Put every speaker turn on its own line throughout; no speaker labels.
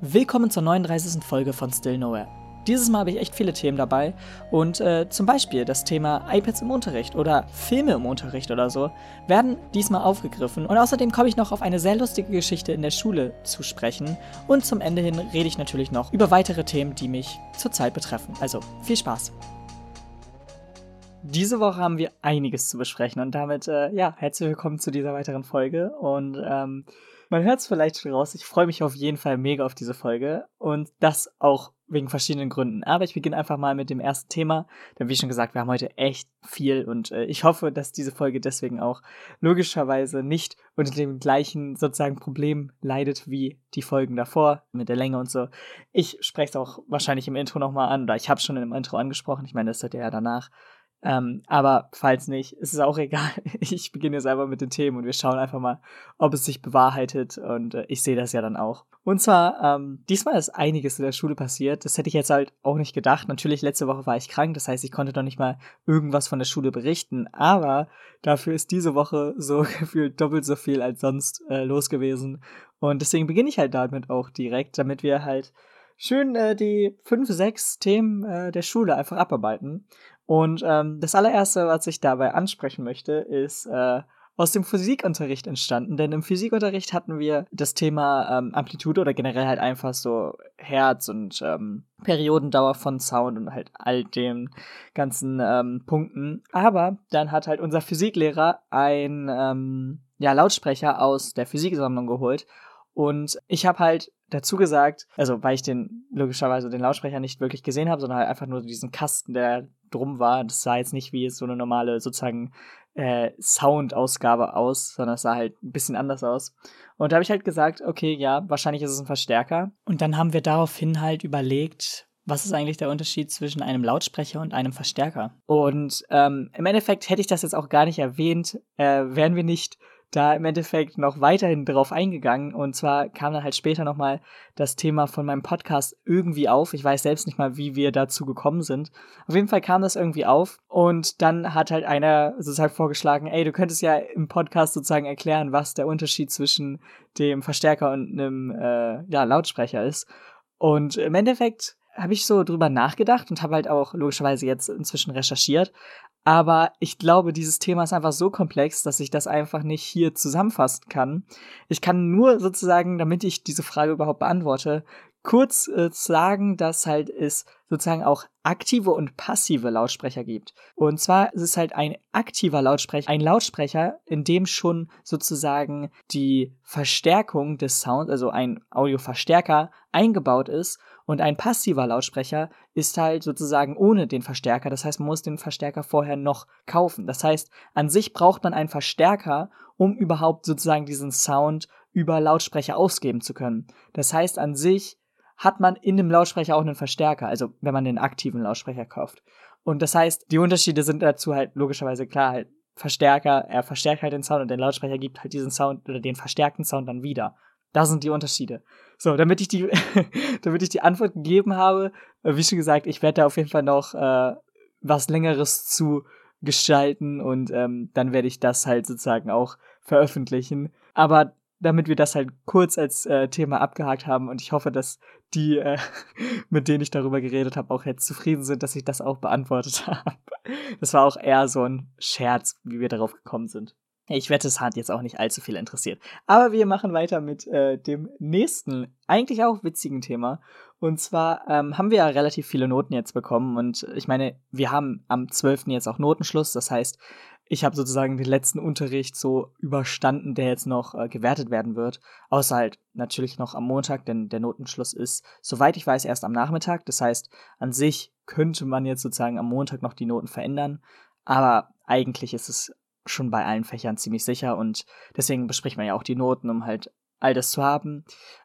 Willkommen zur 39. Folge von Still Nowhere. Dieses Mal habe ich echt viele Themen dabei und äh, zum Beispiel das Thema iPads im Unterricht oder Filme im Unterricht oder so werden diesmal aufgegriffen und außerdem komme ich noch auf eine sehr lustige Geschichte in der Schule zu sprechen und zum Ende hin rede ich natürlich noch über weitere Themen, die mich zurzeit betreffen. Also viel Spaß! Diese Woche haben wir einiges zu besprechen und damit, äh, ja, herzlich willkommen zu dieser weiteren Folge und ähm, man hört es vielleicht schon raus, ich freue mich auf jeden Fall mega auf diese Folge und das auch wegen verschiedenen Gründen. Aber ich beginne einfach mal mit dem ersten Thema, denn wie schon gesagt, wir haben heute echt viel und äh, ich hoffe, dass diese Folge deswegen auch logischerweise nicht unter dem gleichen sozusagen Problem leidet wie die Folgen davor mit der Länge und so. Ich spreche es auch wahrscheinlich im Intro nochmal an oder ich habe es schon im Intro angesprochen, ich meine, das hört ihr ja danach. Ähm, aber falls nicht, ist es auch egal. Ich beginne jetzt einfach mit den Themen und wir schauen einfach mal, ob es sich bewahrheitet und äh, ich sehe das ja dann auch. Und zwar, ähm, diesmal ist einiges in der Schule passiert. Das hätte ich jetzt halt auch nicht gedacht. Natürlich, letzte Woche war ich krank, das heißt, ich konnte noch nicht mal irgendwas von der Schule berichten. Aber dafür ist diese Woche so gefühlt doppelt so viel als sonst äh, los gewesen. Und deswegen beginne ich halt damit auch direkt, damit wir halt schön äh, die fünf, sechs Themen äh, der Schule einfach abarbeiten. Und ähm, das allererste, was ich dabei ansprechen möchte, ist äh, aus dem Physikunterricht entstanden. Denn im Physikunterricht hatten wir das Thema ähm, Amplitude oder generell halt einfach so Herz und ähm, Periodendauer von Sound und halt all den ganzen ähm, Punkten. Aber dann hat halt unser Physiklehrer ein ähm, ja, Lautsprecher aus der Physiksammlung geholt. Und ich habe halt dazu gesagt, also weil ich den logischerweise den Lautsprecher nicht wirklich gesehen habe, sondern halt einfach nur diesen Kasten, der drum war. Das sah jetzt nicht wie so eine normale sozusagen äh, Sound-Ausgabe aus, sondern es sah halt ein bisschen anders aus. Und da habe ich halt gesagt, okay, ja, wahrscheinlich ist es ein Verstärker. Und dann haben wir daraufhin halt überlegt, was ist eigentlich der Unterschied zwischen einem Lautsprecher und einem Verstärker? Und ähm, im Endeffekt hätte ich das jetzt auch gar nicht erwähnt, äh, wären wir nicht da im Endeffekt noch weiterhin drauf eingegangen. Und zwar kam dann halt später nochmal das Thema von meinem Podcast irgendwie auf. Ich weiß selbst nicht mal, wie wir dazu gekommen sind. Auf jeden Fall kam das irgendwie auf. Und dann hat halt einer sozusagen vorgeschlagen, ey, du könntest ja im Podcast sozusagen erklären, was der Unterschied zwischen dem Verstärker und einem äh, ja, Lautsprecher ist. Und im Endeffekt habe ich so drüber nachgedacht und habe halt auch logischerweise jetzt inzwischen recherchiert. Aber ich glaube, dieses Thema ist einfach so komplex, dass ich das einfach nicht hier zusammenfassen kann. Ich kann nur sozusagen, damit ich diese Frage überhaupt beantworte, kurz äh, sagen, dass halt es sozusagen auch aktive und passive Lautsprecher gibt. Und zwar ist es halt ein aktiver Lautsprecher, ein Lautsprecher, in dem schon sozusagen die Verstärkung des Sounds, also ein Audioverstärker eingebaut ist und ein passiver Lautsprecher ist halt sozusagen ohne den Verstärker. Das heißt, man muss den Verstärker vorher noch kaufen. Das heißt, an sich braucht man einen Verstärker, um überhaupt sozusagen diesen Sound über Lautsprecher ausgeben zu können. Das heißt, an sich hat man in dem Lautsprecher auch einen Verstärker, also wenn man den aktiven Lautsprecher kauft. Und das heißt, die Unterschiede sind dazu halt logischerweise klar halt Verstärker, er verstärkt halt den Sound und der Lautsprecher gibt halt diesen Sound oder den verstärkten Sound dann wieder. Da sind die Unterschiede. So, damit ich die, damit ich die Antwort gegeben habe, äh, wie schon gesagt, ich werde da auf jeden Fall noch äh, was längeres zu gestalten und ähm, dann werde ich das halt sozusagen auch veröffentlichen. Aber damit wir das halt kurz als äh, Thema abgehakt haben und ich hoffe, dass die, äh, mit denen ich darüber geredet habe, auch jetzt zufrieden sind, dass ich das auch beantwortet habe. Das war auch eher so ein Scherz, wie wir darauf gekommen sind. Ich wette, es hat jetzt auch nicht allzu viel interessiert. Aber wir machen weiter mit äh, dem nächsten, eigentlich auch witzigen Thema. Und zwar ähm, haben wir ja relativ viele Noten jetzt bekommen. Und ich meine, wir haben am 12. jetzt auch Notenschluss. Das heißt, ich habe sozusagen den letzten Unterricht so überstanden, der jetzt noch äh, gewertet werden wird. Außer halt natürlich noch am Montag, denn der Notenschluss ist, soweit ich weiß, erst am Nachmittag. Das heißt, an sich könnte man jetzt sozusagen am Montag noch die Noten verändern. Aber eigentlich ist es schon bei allen Fächern ziemlich sicher und deswegen bespricht man ja auch die Noten, um halt all das zu haben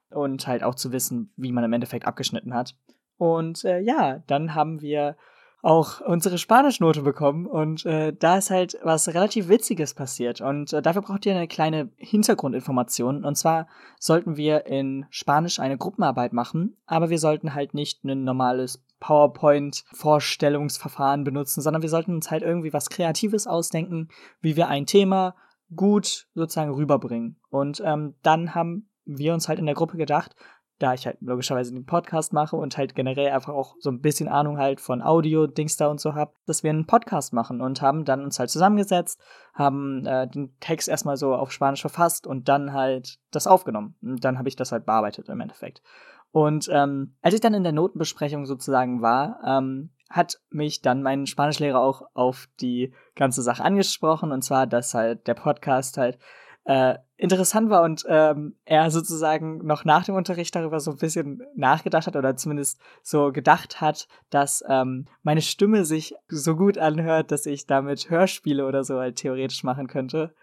und halt auch zu wissen, wie man im Endeffekt abgeschnitten hat. Und äh, ja, dann haben wir auch unsere Spanischnote bekommen und äh, da ist halt was relativ Witziges passiert und äh, dafür braucht ihr eine kleine Hintergrundinformation und zwar sollten wir in Spanisch eine Gruppenarbeit machen, aber wir sollten halt nicht ein normales PowerPoint-Vorstellungsverfahren benutzen, sondern wir sollten uns halt irgendwie was Kreatives ausdenken, wie wir ein Thema gut sozusagen rüberbringen. Und ähm, dann haben wir uns halt in der Gruppe gedacht, da ich halt logischerweise den Podcast mache und halt generell einfach auch so ein bisschen Ahnung halt von Audio, Dings da und so hab, dass wir einen Podcast machen und haben dann uns halt zusammengesetzt, haben äh, den Text erstmal so auf Spanisch verfasst und dann halt das aufgenommen. Und dann habe ich das halt bearbeitet im Endeffekt. Und ähm, als ich dann in der Notenbesprechung sozusagen war, ähm, hat mich dann mein Spanischlehrer auch auf die ganze Sache angesprochen und zwar, dass halt der Podcast halt äh, interessant war und ähm, er sozusagen noch nach dem Unterricht darüber so ein bisschen nachgedacht hat oder zumindest so gedacht hat, dass ähm, meine Stimme sich so gut anhört, dass ich damit Hörspiele oder so halt theoretisch machen könnte.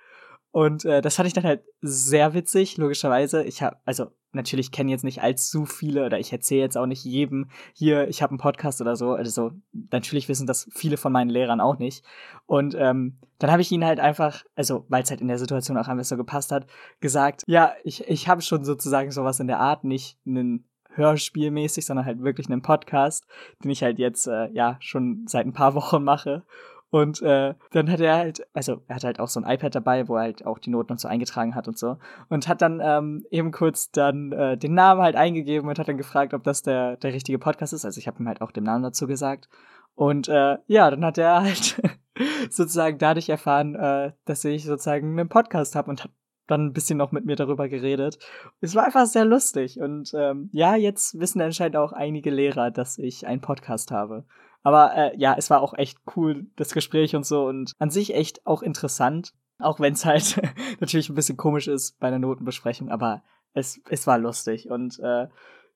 Und äh, das fand ich dann halt sehr witzig, logischerweise. Ich habe, also natürlich kennen jetzt nicht allzu viele oder ich erzähle jetzt auch nicht jedem hier, ich habe einen Podcast oder so. Also natürlich wissen das viele von meinen Lehrern auch nicht. Und ähm, dann habe ich ihnen halt einfach, also weil es halt in der Situation auch einfach so gepasst hat, gesagt, ja, ich, ich habe schon sozusagen sowas in der Art, nicht einen Hörspielmäßig, sondern halt wirklich einen Podcast, den ich halt jetzt äh, ja schon seit ein paar Wochen mache. Und äh, dann hat er halt, also er hat halt auch so ein iPad dabei, wo er halt auch die Noten und so eingetragen hat und so. Und hat dann ähm, eben kurz dann äh, den Namen halt eingegeben und hat dann gefragt, ob das der, der richtige Podcast ist. Also ich habe ihm halt auch den Namen dazu gesagt. Und äh, ja, dann hat er halt sozusagen dadurch erfahren, äh, dass ich sozusagen einen Podcast habe und hat dann ein bisschen noch mit mir darüber geredet. Es war einfach sehr lustig. Und ähm, ja, jetzt wissen anscheinend auch einige Lehrer, dass ich einen Podcast habe. Aber äh, ja, es war auch echt cool, das Gespräch und so und an sich echt auch interessant. Auch wenn es halt natürlich ein bisschen komisch ist bei einer Notenbesprechung, aber es, es war lustig und äh,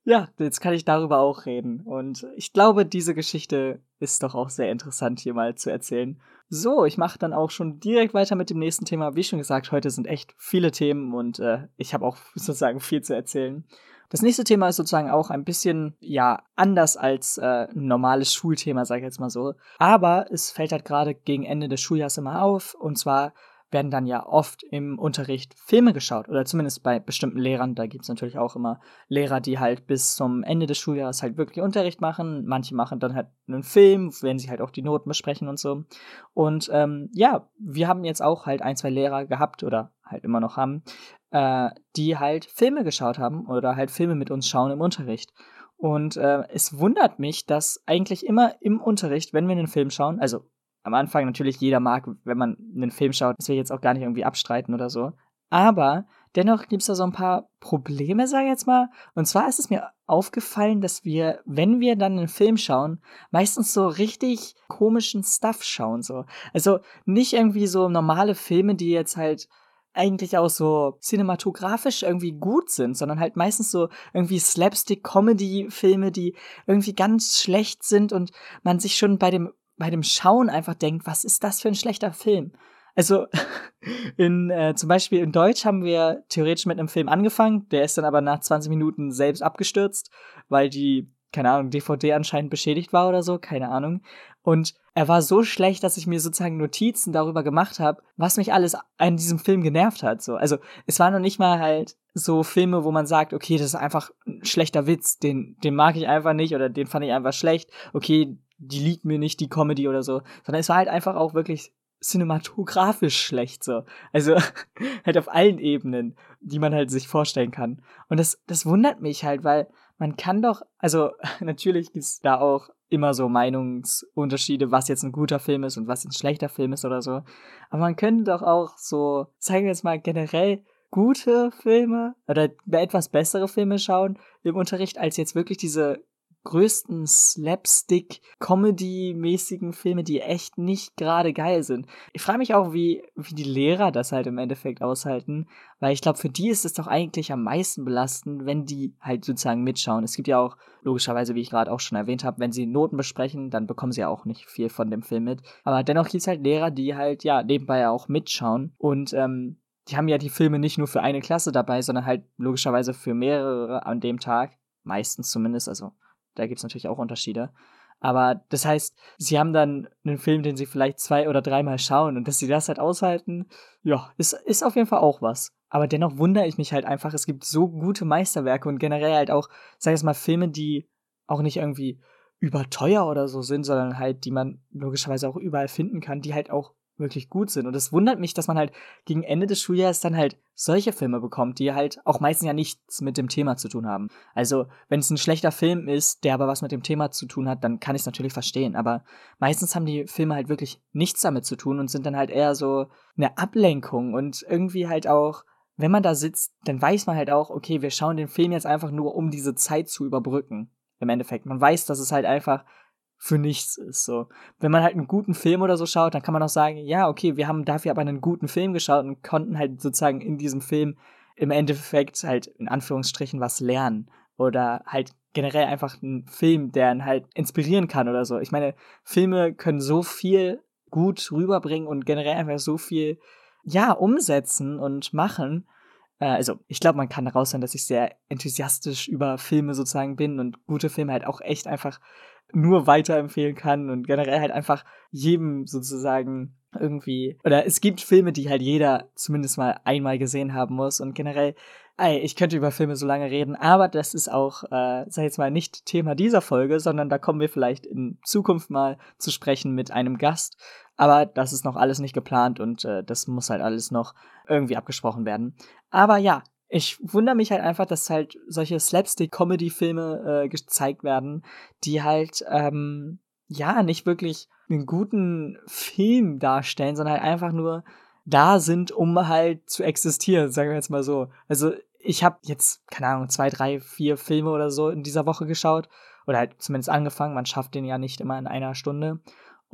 ja, jetzt kann ich darüber auch reden. Und ich glaube, diese Geschichte ist doch auch sehr interessant hier mal zu erzählen. So, ich mache dann auch schon direkt weiter mit dem nächsten Thema. Wie schon gesagt, heute sind echt viele Themen und äh, ich habe auch sozusagen viel zu erzählen. Das nächste Thema ist sozusagen auch ein bisschen, ja, anders als äh, ein normales Schulthema, sage ich jetzt mal so. Aber es fällt halt gerade gegen Ende des Schuljahres immer auf. Und zwar werden dann ja oft im Unterricht Filme geschaut oder zumindest bei bestimmten Lehrern. Da gibt es natürlich auch immer Lehrer, die halt bis zum Ende des Schuljahres halt wirklich Unterricht machen. Manche machen dann halt einen Film, wenn sie halt auch die Noten besprechen und so. Und ähm, ja, wir haben jetzt auch halt ein, zwei Lehrer gehabt oder halt immer noch haben, äh, die halt Filme geschaut haben oder halt Filme mit uns schauen im Unterricht. Und äh, es wundert mich, dass eigentlich immer im Unterricht, wenn wir einen Film schauen, also am Anfang natürlich jeder mag, wenn man einen Film schaut, das will ich jetzt auch gar nicht irgendwie abstreiten oder so. Aber dennoch gibt es da so ein paar Probleme, sage ich jetzt mal. Und zwar ist es mir aufgefallen, dass wir, wenn wir dann einen Film schauen, meistens so richtig komischen Stuff schauen. So. Also nicht irgendwie so normale Filme, die jetzt halt eigentlich auch so cinematografisch irgendwie gut sind, sondern halt meistens so irgendwie Slapstick-Comedy-Filme, die irgendwie ganz schlecht sind und man sich schon bei dem, bei dem Schauen einfach denkt, was ist das für ein schlechter Film? Also in äh, zum Beispiel in Deutsch haben wir theoretisch mit einem Film angefangen, der ist dann aber nach 20 Minuten selbst abgestürzt, weil die keine Ahnung, DVD anscheinend beschädigt war oder so, keine Ahnung. Und er war so schlecht, dass ich mir sozusagen Notizen darüber gemacht habe, was mich alles an diesem Film genervt hat. So. Also es waren noch nicht mal halt so Filme, wo man sagt, okay, das ist einfach ein schlechter Witz, den, den mag ich einfach nicht oder den fand ich einfach schlecht. Okay, die liegt mir nicht, die Comedy oder so. Sondern es war halt einfach auch wirklich cinematografisch schlecht so. Also halt auf allen Ebenen, die man halt sich vorstellen kann. Und das, das wundert mich halt, weil man kann doch, also natürlich gibt's da auch immer so Meinungsunterschiede, was jetzt ein guter Film ist und was ein schlechter Film ist oder so. Aber man könnte doch auch so, sagen wir jetzt mal generell, gute Filme oder etwas bessere Filme schauen im Unterricht, als jetzt wirklich diese größten Slapstick-Comedy-mäßigen Filme, die echt nicht gerade geil sind. Ich frage mich auch, wie, wie die Lehrer das halt im Endeffekt aushalten, weil ich glaube, für die ist es doch eigentlich am meisten belastend, wenn die halt sozusagen mitschauen. Es gibt ja auch, logischerweise, wie ich gerade auch schon erwähnt habe, wenn sie Noten besprechen, dann bekommen sie ja auch nicht viel von dem Film mit. Aber dennoch gibt es halt Lehrer, die halt, ja, nebenbei auch mitschauen und, ähm, die haben ja die Filme nicht nur für eine Klasse dabei, sondern halt logischerweise für mehrere an dem Tag. Meistens zumindest, also da gibt es natürlich auch Unterschiede. Aber das heißt, sie haben dann einen Film, den sie vielleicht zwei oder dreimal schauen und dass sie das halt aushalten, ja, ist, ist auf jeden Fall auch was. Aber dennoch wundere ich mich halt einfach, es gibt so gute Meisterwerke und generell halt auch, sag ich jetzt mal, Filme, die auch nicht irgendwie überteuer oder so sind, sondern halt, die man logischerweise auch überall finden kann, die halt auch wirklich gut sind. Und es wundert mich, dass man halt gegen Ende des Schuljahres dann halt solche Filme bekommt, die halt auch meistens ja nichts mit dem Thema zu tun haben. Also, wenn es ein schlechter Film ist, der aber was mit dem Thema zu tun hat, dann kann ich es natürlich verstehen. Aber meistens haben die Filme halt wirklich nichts damit zu tun und sind dann halt eher so eine Ablenkung und irgendwie halt auch, wenn man da sitzt, dann weiß man halt auch, okay, wir schauen den Film jetzt einfach nur, um diese Zeit zu überbrücken. Im Endeffekt. Man weiß, dass es halt einfach für nichts ist. So, wenn man halt einen guten Film oder so schaut, dann kann man auch sagen, ja, okay, wir haben dafür aber einen guten Film geschaut und konnten halt sozusagen in diesem Film im Endeffekt halt in Anführungsstrichen was lernen oder halt generell einfach einen Film, der einen halt inspirieren kann oder so. Ich meine, Filme können so viel gut rüberbringen und generell einfach so viel ja umsetzen und machen. Äh, also, ich glaube, man kann daraus sein, dass ich sehr enthusiastisch über Filme sozusagen bin und gute Filme halt auch echt einfach nur weiterempfehlen kann und generell halt einfach jedem sozusagen irgendwie oder es gibt Filme, die halt jeder zumindest mal einmal gesehen haben muss und generell ey, ich könnte über Filme so lange reden, aber das ist auch, äh, sag jetzt mal, nicht Thema dieser Folge, sondern da kommen wir vielleicht in Zukunft mal zu sprechen mit einem Gast. Aber das ist noch alles nicht geplant und äh, das muss halt alles noch irgendwie abgesprochen werden. Aber ja, ich wundere mich halt einfach, dass halt solche Slapstick-Comedy-Filme äh, gezeigt werden, die halt, ähm, ja, nicht wirklich einen guten Film darstellen, sondern halt einfach nur da sind, um halt zu existieren, sagen wir jetzt mal so. Also ich habe jetzt, keine Ahnung, zwei, drei, vier Filme oder so in dieser Woche geschaut. Oder halt zumindest angefangen. Man schafft den ja nicht immer in einer Stunde.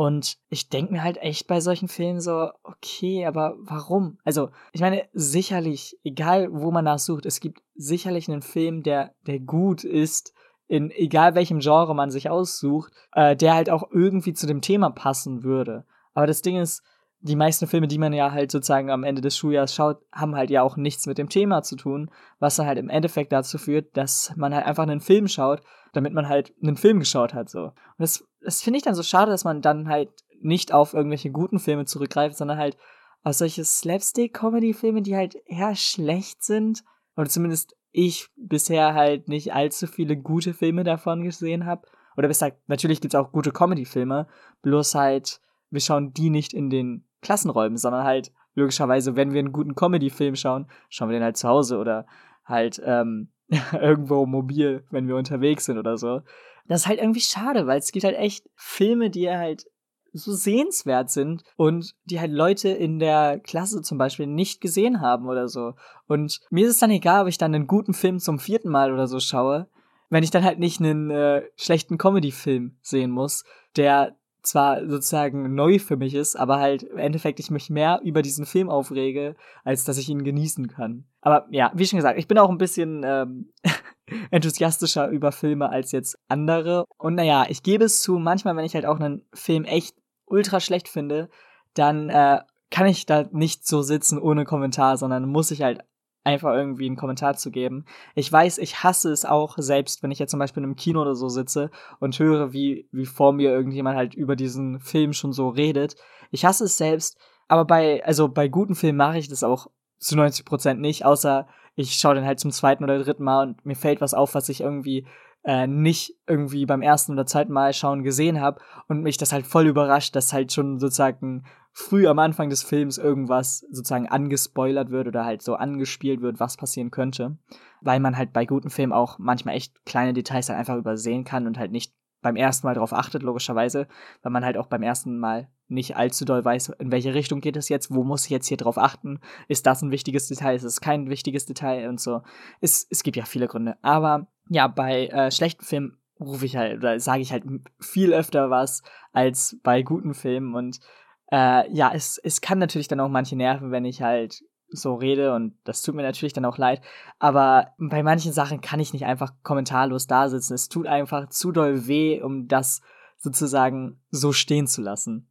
Und ich denke mir halt echt bei solchen Filmen so, okay, aber warum? Also, ich meine, sicherlich, egal wo man nachsucht, es gibt sicherlich einen Film, der, der gut ist, in egal welchem Genre man sich aussucht, äh, der halt auch irgendwie zu dem Thema passen würde. Aber das Ding ist, die meisten Filme, die man ja halt sozusagen am Ende des Schuljahres schaut, haben halt ja auch nichts mit dem Thema zu tun, was dann halt im Endeffekt dazu führt, dass man halt einfach einen Film schaut, damit man halt einen Film geschaut hat, so. Und das, das finde ich dann so schade, dass man dann halt nicht auf irgendwelche guten Filme zurückgreift, sondern halt auf solche Slapstick-Comedy-Filme, die halt eher schlecht sind. Oder zumindest ich bisher halt nicht allzu viele gute Filme davon gesehen habe. Oder besser, natürlich gibt's auch gute Comedy-Filme, bloß halt, wir schauen die nicht in den Klassenräumen, sondern halt logischerweise, wenn wir einen guten Comedy-Film schauen, schauen wir den halt zu Hause oder halt ähm, irgendwo mobil, wenn wir unterwegs sind oder so. Das ist halt irgendwie schade, weil es gibt halt echt Filme, die halt so sehenswert sind und die halt Leute in der Klasse zum Beispiel nicht gesehen haben oder so. Und mir ist es dann egal, ob ich dann einen guten Film zum vierten Mal oder so schaue, wenn ich dann halt nicht einen äh, schlechten Comedy-Film sehen muss, der zwar sozusagen neu für mich ist, aber halt im Endeffekt ich mich mehr über diesen Film aufrege, als dass ich ihn genießen kann. Aber ja, wie schon gesagt, ich bin auch ein bisschen ähm, enthusiastischer über Filme als jetzt andere. Und naja, ich gebe es zu, manchmal, wenn ich halt auch einen Film echt ultra schlecht finde, dann äh, kann ich da nicht so sitzen ohne Kommentar, sondern muss ich halt einfach irgendwie einen Kommentar zu geben. Ich weiß, ich hasse es auch selbst, wenn ich jetzt zum Beispiel in einem Kino oder so sitze und höre, wie, wie vor mir irgendjemand halt über diesen Film schon so redet. Ich hasse es selbst, aber bei, also bei guten Filmen mache ich das auch zu 90 Prozent nicht, außer ich schaue den halt zum zweiten oder dritten Mal und mir fällt was auf, was ich irgendwie äh, nicht irgendwie beim ersten oder zweiten Mal schauen gesehen habe und mich das halt voll überrascht, dass halt schon sozusagen früh am Anfang des Films irgendwas sozusagen angespoilert wird oder halt so angespielt wird, was passieren könnte, weil man halt bei guten Filmen auch manchmal echt kleine Details halt einfach übersehen kann und halt nicht beim ersten Mal darauf achtet, logischerweise, weil man halt auch beim ersten Mal nicht allzu doll weiß, in welche Richtung geht es jetzt, wo muss ich jetzt hier drauf achten, ist das ein wichtiges Detail, ist es kein wichtiges Detail und so. Es, es gibt ja viele Gründe, aber ja, bei äh, schlechten Filmen rufe ich halt oder sage ich halt viel öfter was als bei guten Filmen und äh, ja, es, es kann natürlich dann auch manche nerven, wenn ich halt so rede und das tut mir natürlich dann auch leid, aber bei manchen Sachen kann ich nicht einfach kommentarlos da sitzen. Es tut einfach zu doll weh, um das sozusagen so stehen zu lassen.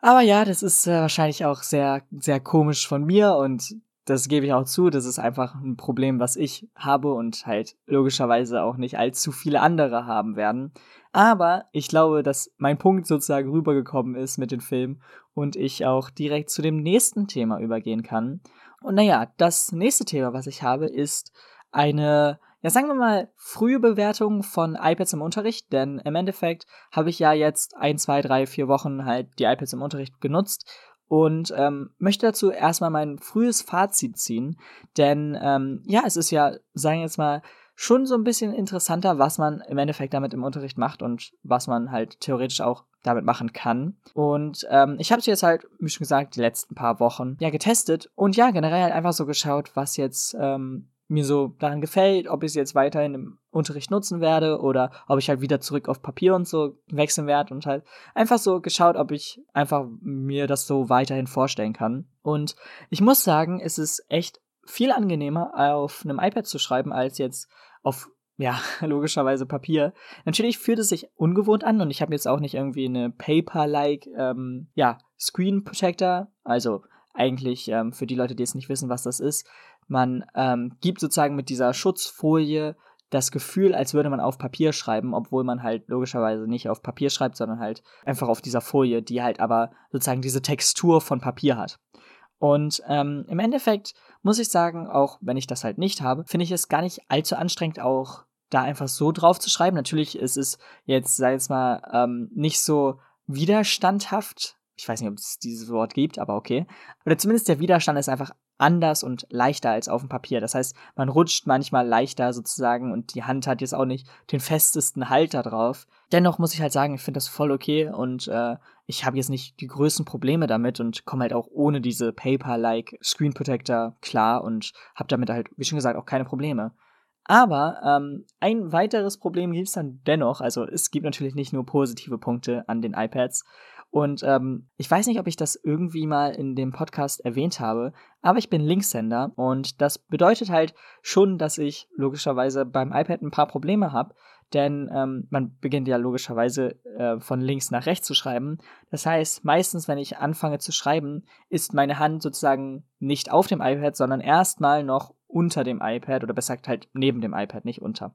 Aber ja, das ist äh, wahrscheinlich auch sehr, sehr komisch von mir und das gebe ich auch zu, das ist einfach ein Problem, was ich habe und halt logischerweise auch nicht allzu viele andere haben werden. Aber ich glaube, dass mein Punkt sozusagen rübergekommen ist mit dem Film und ich auch direkt zu dem nächsten Thema übergehen kann. Und naja, das nächste Thema, was ich habe, ist eine, ja sagen wir mal, frühe Bewertung von iPads im Unterricht, denn im Endeffekt habe ich ja jetzt ein, zwei, drei, vier Wochen halt die iPads im Unterricht genutzt und ähm, möchte dazu erstmal mein frühes Fazit ziehen, denn ähm, ja, es ist ja, sagen wir jetzt mal, schon so ein bisschen interessanter, was man im Endeffekt damit im Unterricht macht und was man halt theoretisch auch damit machen kann. Und ähm, ich habe es jetzt halt, wie schon gesagt, die letzten paar Wochen ja getestet und ja, generell halt einfach so geschaut, was jetzt ähm, mir so daran gefällt, ob ich es jetzt weiterhin im Unterricht nutzen werde oder ob ich halt wieder zurück auf Papier und so wechseln werde und halt einfach so geschaut, ob ich einfach mir das so weiterhin vorstellen kann. Und ich muss sagen, es ist echt viel angenehmer, auf einem iPad zu schreiben, als jetzt auf ja, logischerweise Papier. Natürlich fühlt es sich ungewohnt an und ich habe jetzt auch nicht irgendwie eine Paper-like, ähm, ja, Screen Protector. Also eigentlich ähm, für die Leute, die jetzt nicht wissen, was das ist. Man ähm, gibt sozusagen mit dieser Schutzfolie das Gefühl, als würde man auf Papier schreiben, obwohl man halt logischerweise nicht auf Papier schreibt, sondern halt einfach auf dieser Folie, die halt aber sozusagen diese Textur von Papier hat. Und ähm, im Endeffekt muss ich sagen, auch wenn ich das halt nicht habe, finde ich es gar nicht allzu anstrengend, auch da einfach so drauf zu schreiben. Natürlich ist es jetzt, sag ich mal, ähm, nicht so widerstandhaft. Ich weiß nicht, ob es dieses Wort gibt, aber okay. Oder zumindest der Widerstand ist einfach anders und leichter als auf dem Papier. Das heißt, man rutscht manchmal leichter sozusagen und die Hand hat jetzt auch nicht den festesten Halter drauf. Dennoch muss ich halt sagen, ich finde das voll okay und äh, ich habe jetzt nicht die größten Probleme damit und komme halt auch ohne diese Paper-like Screen Protector klar und habe damit halt, wie schon gesagt, auch keine Probleme. Aber ähm, ein weiteres Problem gibt es dann dennoch. Also es gibt natürlich nicht nur positive Punkte an den iPads. Und ähm, ich weiß nicht, ob ich das irgendwie mal in dem Podcast erwähnt habe, aber ich bin Linkshänder und das bedeutet halt schon, dass ich logischerweise beim iPad ein paar Probleme habe, denn ähm, man beginnt ja logischerweise äh, von links nach rechts zu schreiben. Das heißt, meistens, wenn ich anfange zu schreiben, ist meine Hand sozusagen nicht auf dem iPad, sondern erstmal noch unter dem iPad oder besser gesagt halt neben dem iPad, nicht unter.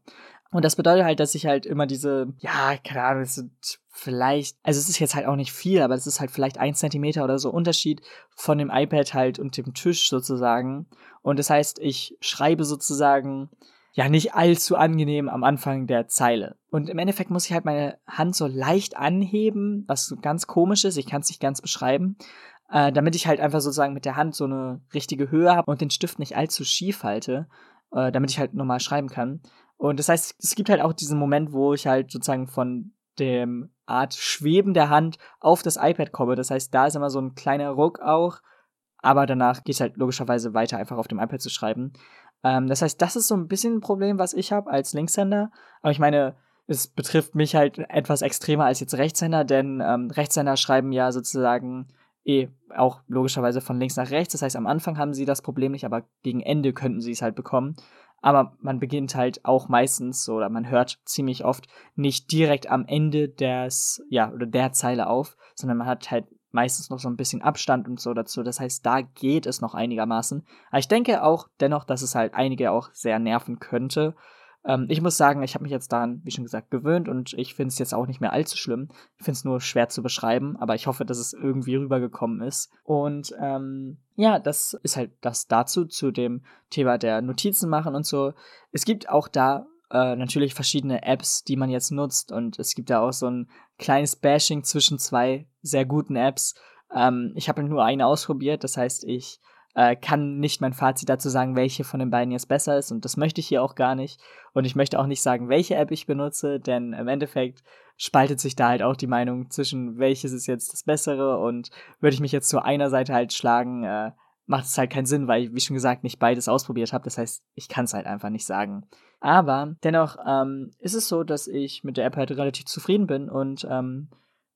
Und das bedeutet halt, dass ich halt immer diese, ja, keine Ahnung, es sind vielleicht, also es ist jetzt halt auch nicht viel, aber es ist halt vielleicht ein Zentimeter oder so Unterschied von dem iPad halt und dem Tisch sozusagen. Und das heißt, ich schreibe sozusagen ja nicht allzu angenehm am Anfang der Zeile. Und im Endeffekt muss ich halt meine Hand so leicht anheben, was ganz komisch ist, ich kann es nicht ganz beschreiben äh, damit ich halt einfach sozusagen mit der Hand so eine richtige Höhe habe und den Stift nicht allzu schief halte, äh, damit ich halt normal schreiben kann. Und das heißt, es gibt halt auch diesen Moment, wo ich halt sozusagen von dem Art Schweben der Hand auf das iPad komme. Das heißt, da ist immer so ein kleiner Ruck auch, aber danach geht es halt logischerweise weiter, einfach auf dem iPad zu schreiben. Ähm, das heißt, das ist so ein bisschen ein Problem, was ich habe als Linkshänder. Aber ich meine, es betrifft mich halt etwas extremer als jetzt Rechtshänder, denn ähm, Rechtshänder schreiben ja sozusagen eh auch logischerweise von links nach rechts. Das heißt, am Anfang haben sie das Problem nicht, aber gegen Ende könnten sie es halt bekommen. Aber man beginnt halt auch meistens oder man hört ziemlich oft nicht direkt am Ende des, ja, oder der Zeile auf, sondern man hat halt meistens noch so ein bisschen Abstand und so dazu. Das heißt, da geht es noch einigermaßen. Aber ich denke auch dennoch, dass es halt einige auch sehr nerven könnte. Ähm, ich muss sagen, ich habe mich jetzt daran, wie schon gesagt, gewöhnt und ich finde es jetzt auch nicht mehr allzu schlimm. Ich finde es nur schwer zu beschreiben, aber ich hoffe, dass es irgendwie rübergekommen ist. Und ähm, ja, das ist halt das dazu, zu dem Thema der Notizen machen und so. Es gibt auch da äh, natürlich verschiedene Apps, die man jetzt nutzt und es gibt da auch so ein kleines Bashing zwischen zwei sehr guten Apps. Ähm, ich habe nur eine ausprobiert, das heißt, ich äh, kann nicht mein Fazit dazu sagen, welche von den beiden jetzt besser ist und das möchte ich hier auch gar nicht. Und ich möchte auch nicht sagen, welche App ich benutze, denn im Endeffekt spaltet sich da halt auch die Meinung zwischen, welches ist jetzt das Bessere und würde ich mich jetzt zu einer Seite halt schlagen, äh, macht es halt keinen Sinn, weil ich, wie schon gesagt, nicht beides ausprobiert habe. Das heißt, ich kann es halt einfach nicht sagen. Aber dennoch ähm, ist es so, dass ich mit der App halt relativ zufrieden bin und ähm,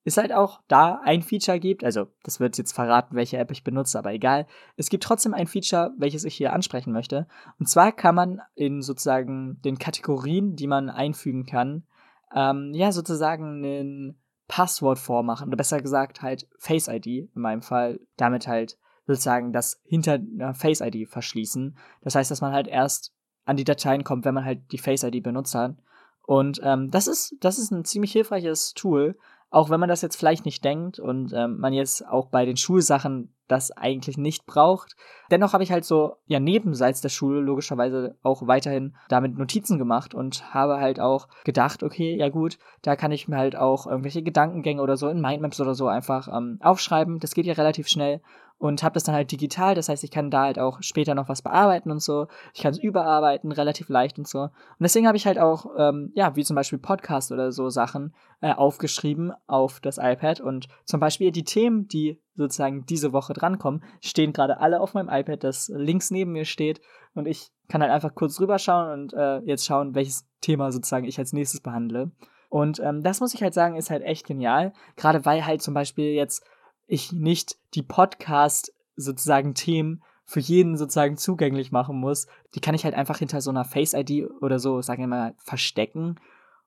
es halt auch da ein Feature gibt, also das wird jetzt verraten, welche App ich benutze, aber egal. Es gibt trotzdem ein Feature, welches ich hier ansprechen möchte. Und zwar kann man in sozusagen den Kategorien, die man einfügen kann, ähm, ja, sozusagen ein Passwort vormachen. Oder besser gesagt halt Face ID in meinem Fall. Damit halt sozusagen das hinter einer Face ID verschließen. Das heißt, dass man halt erst an die Dateien kommt, wenn man halt die Face ID benutzt hat. Und ähm, das ist, das ist ein ziemlich hilfreiches Tool, auch wenn man das jetzt vielleicht nicht denkt und ähm, man jetzt auch bei den Schulsachen das eigentlich nicht braucht. Dennoch habe ich halt so, ja, nebenseits der Schule logischerweise auch weiterhin damit Notizen gemacht und habe halt auch gedacht, okay, ja gut, da kann ich mir halt auch irgendwelche Gedankengänge oder so in Mindmaps oder so einfach ähm, aufschreiben. Das geht ja relativ schnell und habe das dann halt digital. Das heißt, ich kann da halt auch später noch was bearbeiten und so. Ich kann es überarbeiten, relativ leicht und so. Und deswegen habe ich halt auch, ähm, ja, wie zum Beispiel Podcast oder so Sachen äh, aufgeschrieben auf das iPad. Und zum Beispiel die Themen, die sozusagen diese Woche drankommen, stehen gerade alle auf meinem iPad, das links neben mir steht. Und ich kann halt einfach kurz rüberschauen und äh, jetzt schauen, welches Thema sozusagen ich als nächstes behandle. Und ähm, das muss ich halt sagen, ist halt echt genial. Gerade weil halt zum Beispiel jetzt ich nicht die Podcast sozusagen Themen für jeden sozusagen zugänglich machen muss. Die kann ich halt einfach hinter so einer Face-ID oder so, sagen wir mal, verstecken.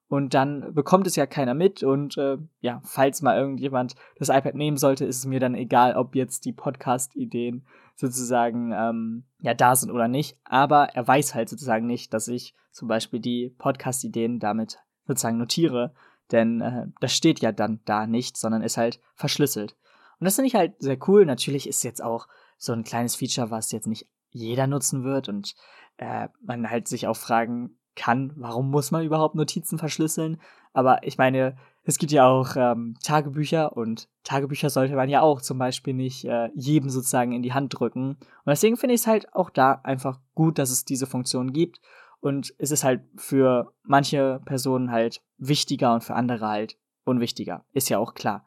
Und dann bekommt es ja keiner mit. Und äh, ja, falls mal irgendjemand das iPad nehmen sollte, ist es mir dann egal, ob jetzt die Podcast-Ideen sozusagen ähm, ja da sind oder nicht. Aber er weiß halt sozusagen nicht, dass ich zum Beispiel die Podcast-Ideen damit sozusagen notiere. Denn äh, das steht ja dann da nicht, sondern ist halt verschlüsselt. Und das finde ich halt sehr cool. Natürlich ist jetzt auch so ein kleines Feature, was jetzt nicht jeder nutzen wird und äh, man halt sich auch fragen kann, warum muss man überhaupt Notizen verschlüsseln? Aber ich meine, es gibt ja auch ähm, Tagebücher und Tagebücher sollte man ja auch zum Beispiel nicht äh, jedem sozusagen in die Hand drücken. Und deswegen finde ich es halt auch da einfach gut, dass es diese Funktion gibt. Und es ist halt für manche Personen halt wichtiger und für andere halt unwichtiger. Ist ja auch klar.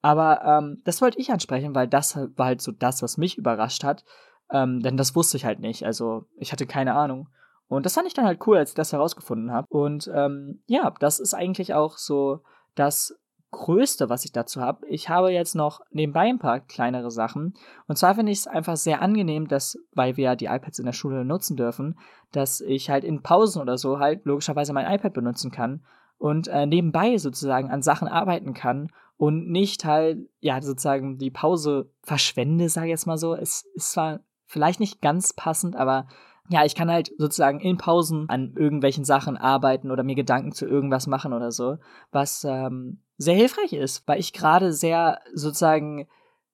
Aber ähm, das wollte ich ansprechen, weil das war halt so das, was mich überrascht hat. Ähm, denn das wusste ich halt nicht. Also ich hatte keine Ahnung. Und das fand ich dann halt cool, als ich das herausgefunden habe. Und ähm, ja, das ist eigentlich auch so das Größte, was ich dazu habe. Ich habe jetzt noch nebenbei ein paar kleinere Sachen. Und zwar finde ich es einfach sehr angenehm, dass, weil wir ja die iPads in der Schule nutzen dürfen, dass ich halt in Pausen oder so halt logischerweise mein iPad benutzen kann und äh, nebenbei sozusagen an Sachen arbeiten kann und nicht halt, ja, sozusagen die Pause verschwende, sage ich jetzt mal so. Es ist zwar vielleicht nicht ganz passend, aber ja, ich kann halt sozusagen in Pausen an irgendwelchen Sachen arbeiten oder mir Gedanken zu irgendwas machen oder so, was ähm, sehr hilfreich ist, weil ich gerade sehr sozusagen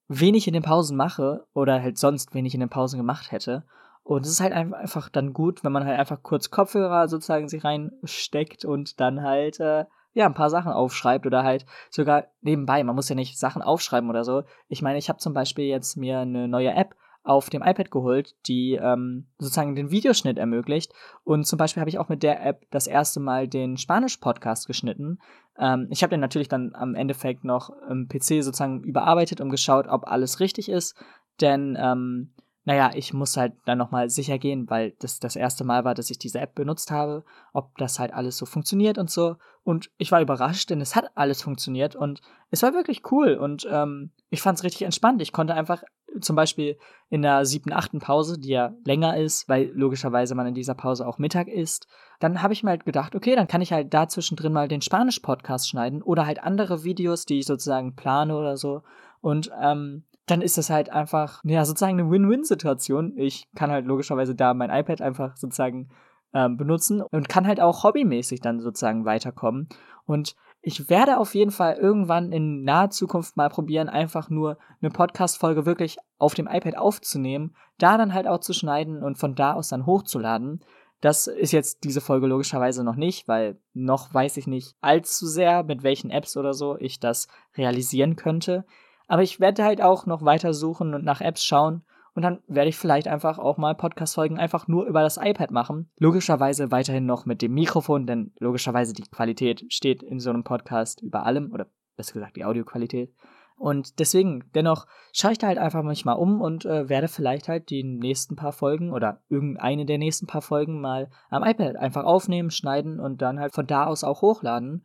wenig in den Pausen mache oder halt sonst wenig in den Pausen gemacht hätte. Und es ist halt einfach dann gut, wenn man halt einfach kurz Kopfhörer sozusagen sich reinsteckt und dann halt äh, ja ein paar Sachen aufschreibt oder halt sogar nebenbei. Man muss ja nicht Sachen aufschreiben oder so. Ich meine, ich habe zum Beispiel jetzt mir eine neue App auf dem iPad geholt, die ähm, sozusagen den Videoschnitt ermöglicht. Und zum Beispiel habe ich auch mit der App das erste Mal den Spanisch-Podcast geschnitten. Ähm, ich habe den natürlich dann am Endeffekt noch im PC sozusagen überarbeitet und geschaut, ob alles richtig ist. Denn ähm, naja, ich muss halt dann nochmal sicher gehen, weil das das erste Mal war, dass ich diese App benutzt habe, ob das halt alles so funktioniert und so. Und ich war überrascht, denn es hat alles funktioniert und es war wirklich cool und ähm, ich fand es richtig entspannt. Ich konnte einfach zum Beispiel in der siebten, achten Pause, die ja länger ist, weil logischerweise man in dieser Pause auch Mittag isst, dann habe ich mir halt gedacht, okay, dann kann ich halt da zwischendrin mal den Spanisch-Podcast schneiden oder halt andere Videos, die ich sozusagen plane oder so. Und ähm, dann ist das halt einfach, ja, sozusagen eine Win-Win-Situation. Ich kann halt logischerweise da mein iPad einfach sozusagen ähm, benutzen und kann halt auch hobbymäßig dann sozusagen weiterkommen. Und ich werde auf jeden Fall irgendwann in naher Zukunft mal probieren, einfach nur eine Podcast-Folge wirklich auf dem iPad aufzunehmen, da dann halt auch zu schneiden und von da aus dann hochzuladen. Das ist jetzt diese Folge logischerweise noch nicht, weil noch weiß ich nicht allzu sehr, mit welchen Apps oder so ich das realisieren könnte. Aber ich werde halt auch noch weiter suchen und nach Apps schauen. Und dann werde ich vielleicht einfach auch mal Podcast-Folgen einfach nur über das iPad machen. Logischerweise weiterhin noch mit dem Mikrofon, denn logischerweise die Qualität steht in so einem Podcast über allem, oder besser gesagt die Audioqualität. Und deswegen, dennoch, schaue ich da halt einfach manchmal um und äh, werde vielleicht halt die nächsten paar Folgen oder irgendeine der nächsten paar Folgen mal am iPad einfach aufnehmen, schneiden und dann halt von da aus auch hochladen.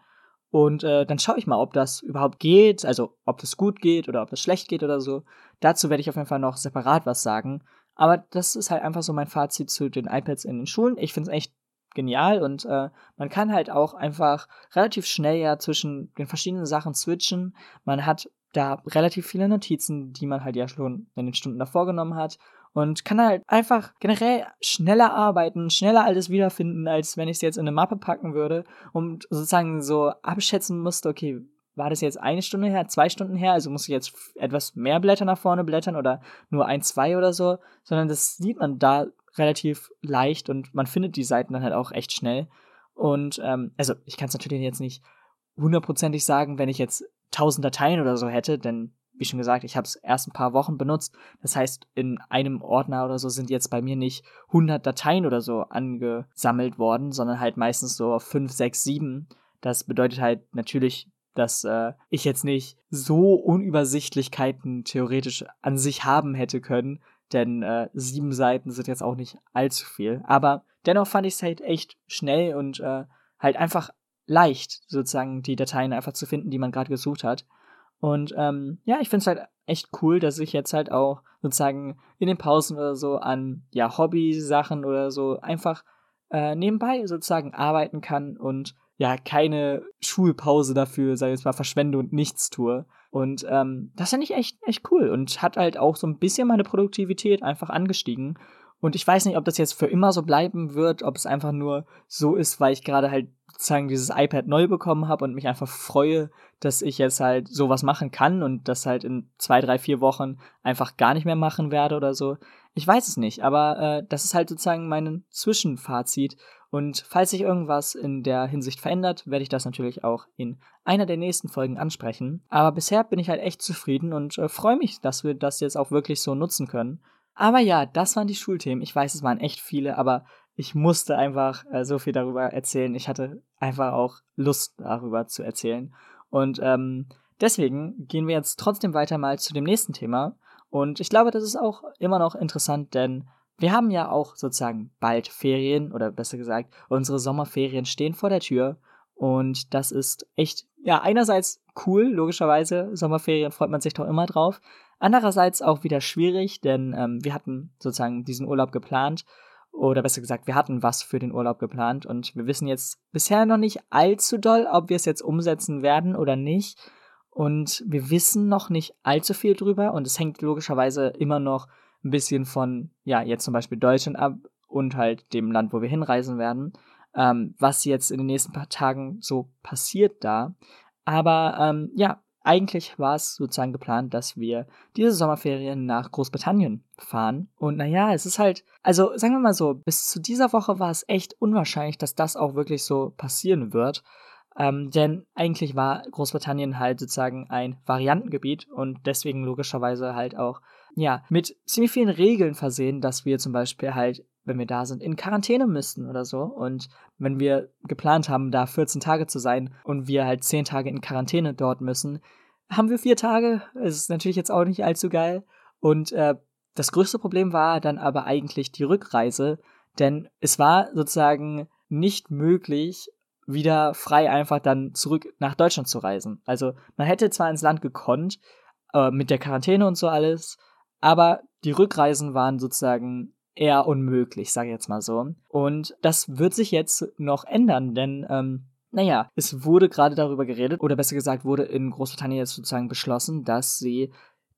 Und äh, dann schaue ich mal, ob das überhaupt geht, also ob das gut geht oder ob das schlecht geht oder so. Dazu werde ich auf jeden Fall noch separat was sagen. Aber das ist halt einfach so mein Fazit zu den iPads in den Schulen. Ich finde es echt genial und äh, man kann halt auch einfach relativ schnell ja zwischen den verschiedenen Sachen switchen. Man hat da relativ viele Notizen, die man halt ja schon in den Stunden davor genommen hat und kann halt einfach generell schneller arbeiten, schneller alles wiederfinden, als wenn ich es jetzt in eine Mappe packen würde und sozusagen so abschätzen musste, okay, war das jetzt eine Stunde her, zwei Stunden her, also muss ich jetzt etwas mehr Blätter nach vorne blättern oder nur ein, zwei oder so, sondern das sieht man da relativ leicht und man findet die Seiten dann halt auch echt schnell. Und ähm, also ich kann es natürlich jetzt nicht hundertprozentig sagen, wenn ich jetzt tausend Dateien oder so hätte, denn wie schon gesagt, ich habe es erst ein paar Wochen benutzt. Das heißt, in einem Ordner oder so sind jetzt bei mir nicht 100 Dateien oder so angesammelt worden, sondern halt meistens so 5, 6, 7. Das bedeutet halt natürlich, dass äh, ich jetzt nicht so Unübersichtlichkeiten theoretisch an sich haben hätte können, denn äh, sieben Seiten sind jetzt auch nicht allzu viel. Aber dennoch fand ich es halt echt schnell und äh, halt einfach leicht, sozusagen die Dateien einfach zu finden, die man gerade gesucht hat. Und ähm, ja, ich finde es halt echt cool, dass ich jetzt halt auch sozusagen in den Pausen oder so an ja Hobby-Sachen oder so einfach äh, nebenbei sozusagen arbeiten kann und ja keine Schulpause dafür, sag ich jetzt mal, verschwende und nichts tue. Und ähm, das finde ich echt, echt cool und hat halt auch so ein bisschen meine Produktivität einfach angestiegen. Und ich weiß nicht, ob das jetzt für immer so bleiben wird, ob es einfach nur so ist, weil ich gerade halt sozusagen dieses iPad neu bekommen habe und mich einfach freue, dass ich jetzt halt sowas machen kann und das halt in zwei, drei, vier Wochen einfach gar nicht mehr machen werde oder so. Ich weiß es nicht, aber äh, das ist halt sozusagen mein Zwischenfazit. Und falls sich irgendwas in der Hinsicht verändert, werde ich das natürlich auch in einer der nächsten Folgen ansprechen. Aber bisher bin ich halt echt zufrieden und äh, freue mich, dass wir das jetzt auch wirklich so nutzen können. Aber ja, das waren die Schulthemen. Ich weiß, es waren echt viele, aber ich musste einfach äh, so viel darüber erzählen. Ich hatte einfach auch Lust darüber zu erzählen. Und ähm, deswegen gehen wir jetzt trotzdem weiter mal zu dem nächsten Thema. Und ich glaube, das ist auch immer noch interessant, denn wir haben ja auch sozusagen bald Ferien oder besser gesagt, unsere Sommerferien stehen vor der Tür. Und das ist echt, ja, einerseits cool, logischerweise. Sommerferien freut man sich doch immer drauf. Andererseits auch wieder schwierig, denn ähm, wir hatten sozusagen diesen Urlaub geplant oder besser gesagt, wir hatten was für den Urlaub geplant und wir wissen jetzt bisher noch nicht allzu doll, ob wir es jetzt umsetzen werden oder nicht. Und wir wissen noch nicht allzu viel drüber und es hängt logischerweise immer noch ein bisschen von, ja, jetzt zum Beispiel Deutschland ab und halt dem Land, wo wir hinreisen werden, ähm, was jetzt in den nächsten paar Tagen so passiert da. Aber ähm, ja, eigentlich war es sozusagen geplant, dass wir diese Sommerferien nach Großbritannien fahren. Und naja, es ist halt, also sagen wir mal so, bis zu dieser Woche war es echt unwahrscheinlich, dass das auch wirklich so passieren wird. Ähm, denn eigentlich war Großbritannien halt sozusagen ein Variantengebiet und deswegen logischerweise halt auch, ja, mit ziemlich vielen Regeln versehen, dass wir zum Beispiel halt wenn wir da sind, in Quarantäne müssten oder so. Und wenn wir geplant haben, da 14 Tage zu sein und wir halt 10 Tage in Quarantäne dort müssen, haben wir vier Tage. Es ist natürlich jetzt auch nicht allzu geil. Und äh, das größte Problem war dann aber eigentlich die Rückreise, denn es war sozusagen nicht möglich, wieder frei einfach dann zurück nach Deutschland zu reisen. Also man hätte zwar ins Land gekonnt, äh, mit der Quarantäne und so alles, aber die Rückreisen waren sozusagen eher unmöglich, sage ich jetzt mal so. Und das wird sich jetzt noch ändern, denn ähm, naja, es wurde gerade darüber geredet, oder besser gesagt, wurde in Großbritannien jetzt sozusagen beschlossen, dass sie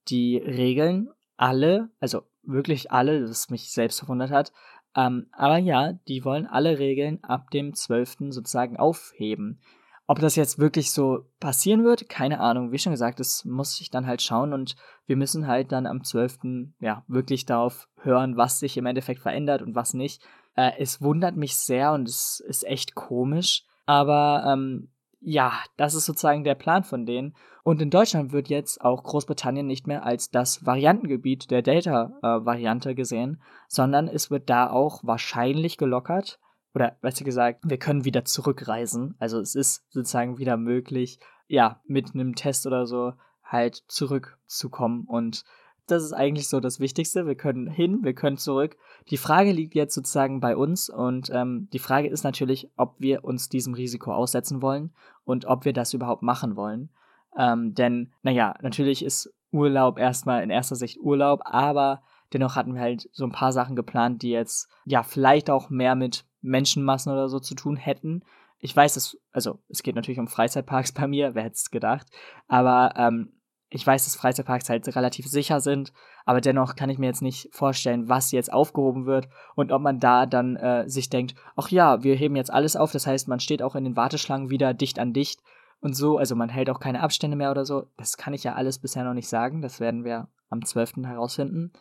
die Regeln alle, also wirklich alle, das mich selbst verwundert hat, ähm, aber ja, die wollen alle Regeln ab dem 12. sozusagen aufheben. Ob das jetzt wirklich so passieren wird, keine Ahnung. Wie schon gesagt, das muss ich dann halt schauen und wir müssen halt dann am 12. ja wirklich darauf hören, was sich im Endeffekt verändert und was nicht. Äh, es wundert mich sehr und es ist echt komisch. Aber ähm, ja, das ist sozusagen der Plan von denen. Und in Deutschland wird jetzt auch Großbritannien nicht mehr als das Variantengebiet der Delta-Variante äh, gesehen, sondern es wird da auch wahrscheinlich gelockert oder besser gesagt, wir können wieder zurückreisen. Also es ist sozusagen wieder möglich, ja, mit einem Test oder so halt zurückzukommen. Und das ist eigentlich so das Wichtigste. Wir können hin, wir können zurück. Die Frage liegt jetzt sozusagen bei uns und ähm, die Frage ist natürlich, ob wir uns diesem Risiko aussetzen wollen und ob wir das überhaupt machen wollen. Ähm, denn, naja, natürlich ist Urlaub erstmal in erster Sicht Urlaub, aber dennoch hatten wir halt so ein paar Sachen geplant, die jetzt ja vielleicht auch mehr mit Menschenmassen oder so zu tun hätten. Ich weiß, dass, also es geht natürlich um Freizeitparks bei mir, wer hätte es gedacht, aber ähm, ich weiß, dass Freizeitparks halt relativ sicher sind, aber dennoch kann ich mir jetzt nicht vorstellen, was jetzt aufgehoben wird und ob man da dann äh, sich denkt, ach ja, wir heben jetzt alles auf, das heißt, man steht auch in den Warteschlangen wieder dicht an dicht und so. Also man hält auch keine Abstände mehr oder so. Das kann ich ja alles bisher noch nicht sagen. Das werden wir am 12. herausfinden.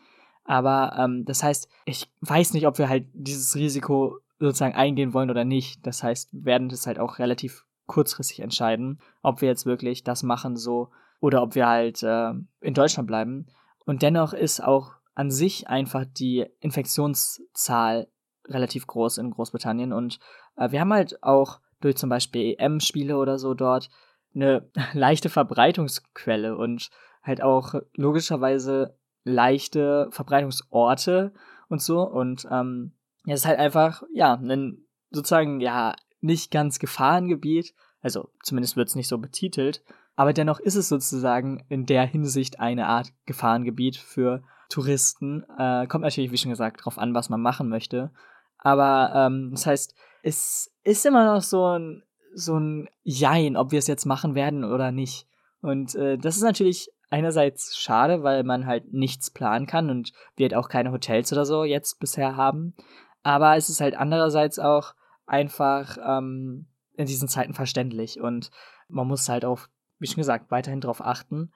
Aber ähm, das heißt, ich weiß nicht, ob wir halt dieses Risiko sozusagen eingehen wollen oder nicht. Das heißt, werden das halt auch relativ kurzfristig entscheiden, ob wir jetzt wirklich das machen so oder ob wir halt äh, in Deutschland bleiben. Und dennoch ist auch an sich einfach die Infektionszahl relativ groß in Großbritannien. Und äh, wir haben halt auch durch zum Beispiel EM-Spiele oder so dort eine leichte Verbreitungsquelle und halt auch logischerweise leichte Verbreitungsorte und so. Und ähm, es ist halt einfach, ja, ein sozusagen, ja, nicht ganz Gefahrengebiet. Also zumindest wird es nicht so betitelt. Aber dennoch ist es sozusagen in der Hinsicht eine Art Gefahrengebiet für Touristen. Äh, kommt natürlich, wie schon gesagt, darauf an, was man machen möchte. Aber ähm, das heißt, es ist immer noch so ein, so ein Jein, ob wir es jetzt machen werden oder nicht. Und äh, das ist natürlich einerseits schade, weil man halt nichts planen kann und wir halt auch keine Hotels oder so jetzt bisher haben. Aber es ist halt andererseits auch einfach ähm, in diesen Zeiten verständlich und man muss halt auch, wie schon gesagt, weiterhin darauf achten.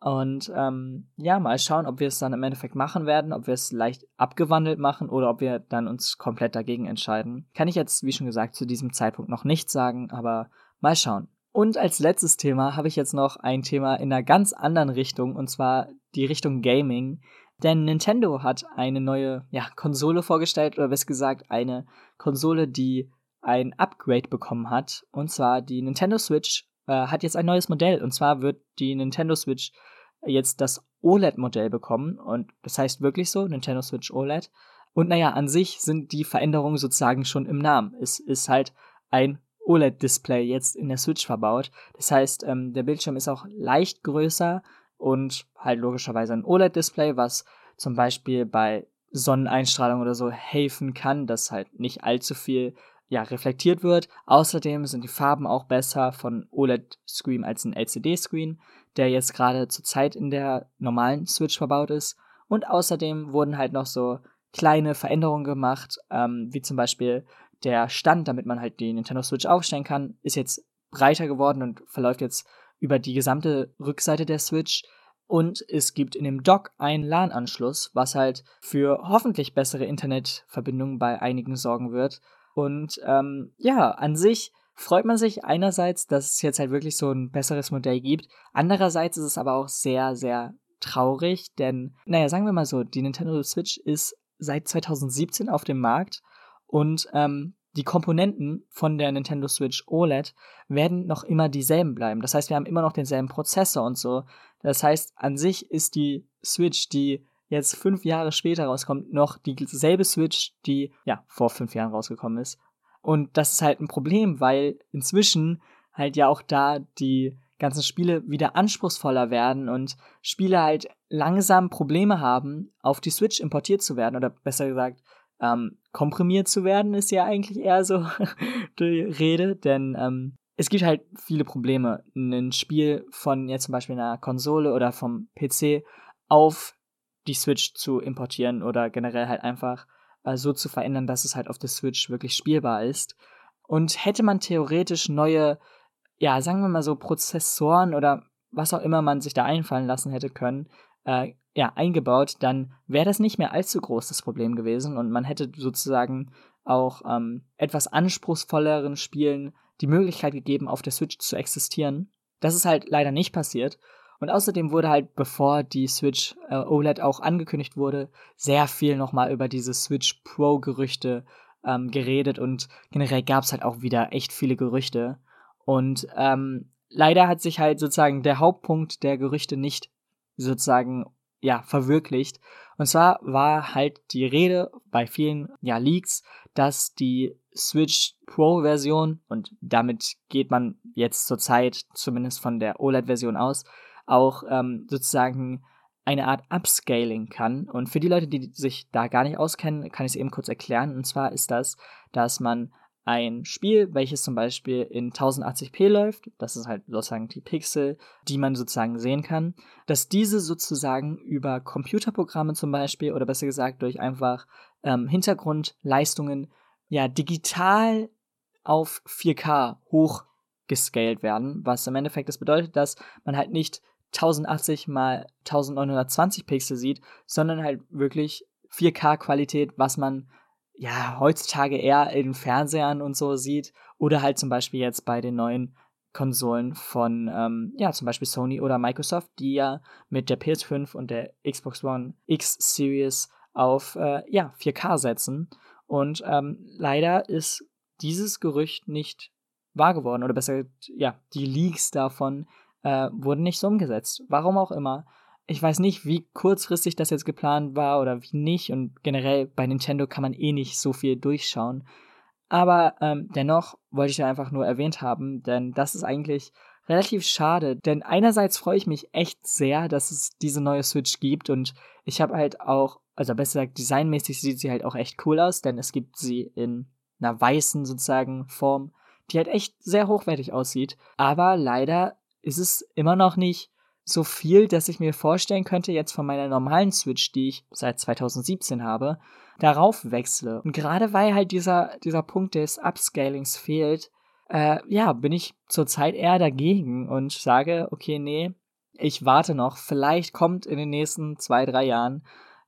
Und ähm, ja, mal schauen, ob wir es dann im Endeffekt machen werden, ob wir es leicht abgewandelt machen oder ob wir dann uns komplett dagegen entscheiden. Kann ich jetzt, wie schon gesagt, zu diesem Zeitpunkt noch nicht sagen, aber mal schauen. Und als letztes Thema habe ich jetzt noch ein Thema in einer ganz anderen Richtung, und zwar die Richtung Gaming. Denn Nintendo hat eine neue ja, Konsole vorgestellt, oder besser gesagt eine Konsole, die ein Upgrade bekommen hat. Und zwar die Nintendo Switch äh, hat jetzt ein neues Modell. Und zwar wird die Nintendo Switch jetzt das OLED-Modell bekommen. Und das heißt wirklich so, Nintendo Switch OLED. Und naja, an sich sind die Veränderungen sozusagen schon im Namen. Es ist halt ein OLED-Display jetzt in der Switch verbaut. Das heißt, ähm, der Bildschirm ist auch leicht größer und halt logischerweise ein OLED-Display, was zum Beispiel bei Sonneneinstrahlung oder so helfen kann, dass halt nicht allzu viel ja, reflektiert wird. Außerdem sind die Farben auch besser von OLED-Screen als ein LCD-Screen, der jetzt gerade zur Zeit in der normalen Switch verbaut ist. Und außerdem wurden halt noch so kleine Veränderungen gemacht, ähm, wie zum Beispiel der Stand, damit man halt die Nintendo Switch aufstellen kann, ist jetzt breiter geworden und verläuft jetzt über die gesamte Rückseite der Switch. Und es gibt in dem Dock einen LAN-Anschluss, was halt für hoffentlich bessere Internetverbindungen bei einigen sorgen wird. Und ähm, ja, an sich freut man sich einerseits, dass es jetzt halt wirklich so ein besseres Modell gibt. Andererseits ist es aber auch sehr, sehr traurig, denn, naja, sagen wir mal so, die Nintendo Switch ist seit 2017 auf dem Markt und ähm, die Komponenten von der Nintendo Switch OLED werden noch immer dieselben bleiben. Das heißt, wir haben immer noch denselben Prozessor und so. Das heißt, an sich ist die Switch, die jetzt fünf Jahre später rauskommt, noch dieselbe Switch, die ja vor fünf Jahren rausgekommen ist. Und das ist halt ein Problem, weil inzwischen halt ja auch da die ganzen Spiele wieder anspruchsvoller werden und Spiele halt langsam Probleme haben, auf die Switch importiert zu werden oder besser gesagt ähm, komprimiert zu werden, ist ja eigentlich eher so die Rede, denn ähm, es gibt halt viele Probleme, ein Spiel von jetzt zum Beispiel einer Konsole oder vom PC auf die Switch zu importieren oder generell halt einfach äh, so zu verändern, dass es halt auf der Switch wirklich spielbar ist. Und hätte man theoretisch neue, ja, sagen wir mal so Prozessoren oder was auch immer man sich da einfallen lassen hätte können, äh, ja, eingebaut, dann wäre das nicht mehr allzu groß das Problem gewesen und man hätte sozusagen auch ähm, etwas anspruchsvolleren Spielen die Möglichkeit gegeben, auf der Switch zu existieren. Das ist halt leider nicht passiert. Und außerdem wurde halt, bevor die Switch äh, OLED auch angekündigt wurde, sehr viel nochmal über diese Switch Pro-Gerüchte ähm, geredet und generell gab es halt auch wieder echt viele Gerüchte. Und ähm, leider hat sich halt sozusagen der Hauptpunkt der Gerüchte nicht sozusagen ja verwirklicht. Und zwar war halt die Rede bei vielen ja Leaks, dass die Switch Pro Version und damit geht man jetzt zurzeit zumindest von der OLED Version aus auch ähm, sozusagen eine Art Upscaling kann. Und für die Leute, die sich da gar nicht auskennen, kann ich es eben kurz erklären. Und zwar ist das, dass man ein Spiel, welches zum Beispiel in 1080p läuft, das ist halt sozusagen die Pixel, die man sozusagen sehen kann, dass diese sozusagen über Computerprogramme zum Beispiel oder besser gesagt durch einfach ähm, Hintergrundleistungen ja digital auf 4K hoch gescaled werden, was im Endeffekt das bedeutet, dass man halt nicht 1080 mal 1920 Pixel sieht, sondern halt wirklich 4K-Qualität, was man ja heutzutage eher in Fernsehern und so sieht oder halt zum Beispiel jetzt bei den neuen Konsolen von, ähm, ja, zum Beispiel Sony oder Microsoft, die ja mit der PS5 und der Xbox One X Series auf, äh, ja, 4K setzen. Und ähm, leider ist dieses Gerücht nicht wahr geworden, oder besser, ja, die Leaks davon äh, wurden nicht so umgesetzt. Warum auch immer. Ich weiß nicht, wie kurzfristig das jetzt geplant war oder wie nicht. Und generell bei Nintendo kann man eh nicht so viel durchschauen. Aber ähm, dennoch wollte ich ja einfach nur erwähnt haben, denn das ist eigentlich relativ schade. Denn einerseits freue ich mich echt sehr, dass es diese neue Switch gibt und ich habe halt auch, also besser gesagt, designmäßig sieht sie halt auch echt cool aus, denn es gibt sie in einer weißen sozusagen Form, die halt echt sehr hochwertig aussieht. Aber leider ist es immer noch nicht so viel, dass ich mir vorstellen könnte, jetzt von meiner normalen Switch, die ich seit 2017 habe, darauf wechsle. Und gerade weil halt dieser, dieser Punkt des Upscalings fehlt, äh, ja, bin ich zurzeit eher dagegen und sage, okay, nee, ich warte noch. Vielleicht kommt in den nächsten zwei, drei Jahren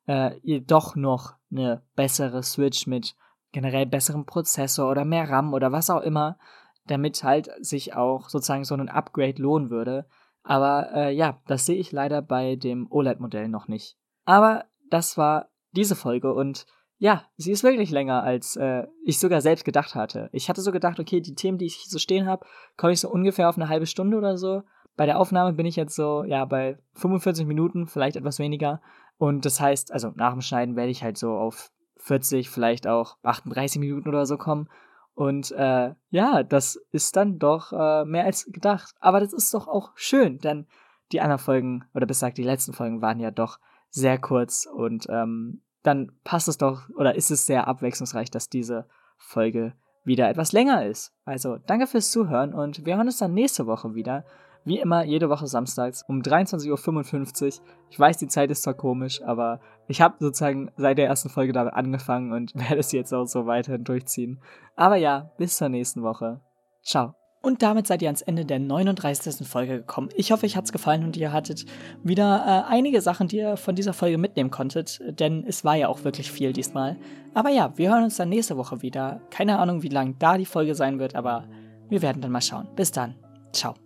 äh, doch noch eine bessere Switch mit generell besserem Prozessor oder mehr RAM oder was auch immer, damit halt sich auch sozusagen so ein Upgrade lohnen würde. Aber äh, ja, das sehe ich leider bei dem OLED-Modell noch nicht. Aber das war diese Folge und ja, sie ist wirklich länger, als äh, ich sogar selbst gedacht hatte. Ich hatte so gedacht, okay, die Themen, die ich so stehen habe, komme ich so ungefähr auf eine halbe Stunde oder so. Bei der Aufnahme bin ich jetzt so, ja, bei 45 Minuten, vielleicht etwas weniger. Und das heißt, also nach dem Schneiden werde ich halt so auf 40, vielleicht auch 38 Minuten oder so kommen. Und äh, ja, das ist dann doch äh, mehr als gedacht. Aber das ist doch auch schön, denn die anderen Folgen, oder besser gesagt, die letzten Folgen waren ja doch sehr kurz und ähm, dann passt es doch oder ist es sehr abwechslungsreich, dass diese Folge wieder etwas länger ist. Also danke fürs Zuhören und wir hören uns dann nächste Woche wieder. Wie immer, jede Woche samstags um 23.55 Uhr. Ich weiß, die Zeit ist zwar komisch, aber ich habe sozusagen seit der ersten Folge damit angefangen und werde es jetzt auch so weiterhin durchziehen. Aber ja, bis zur nächsten Woche. Ciao. Und damit seid ihr ans Ende der 39. Folge gekommen. Ich hoffe, euch hat's gefallen und ihr hattet wieder äh, einige Sachen, die ihr von dieser Folge mitnehmen konntet, denn es war ja auch wirklich viel diesmal. Aber ja, wir hören uns dann nächste Woche wieder. Keine Ahnung, wie lang da die Folge sein wird, aber wir werden dann mal schauen. Bis dann. Ciao.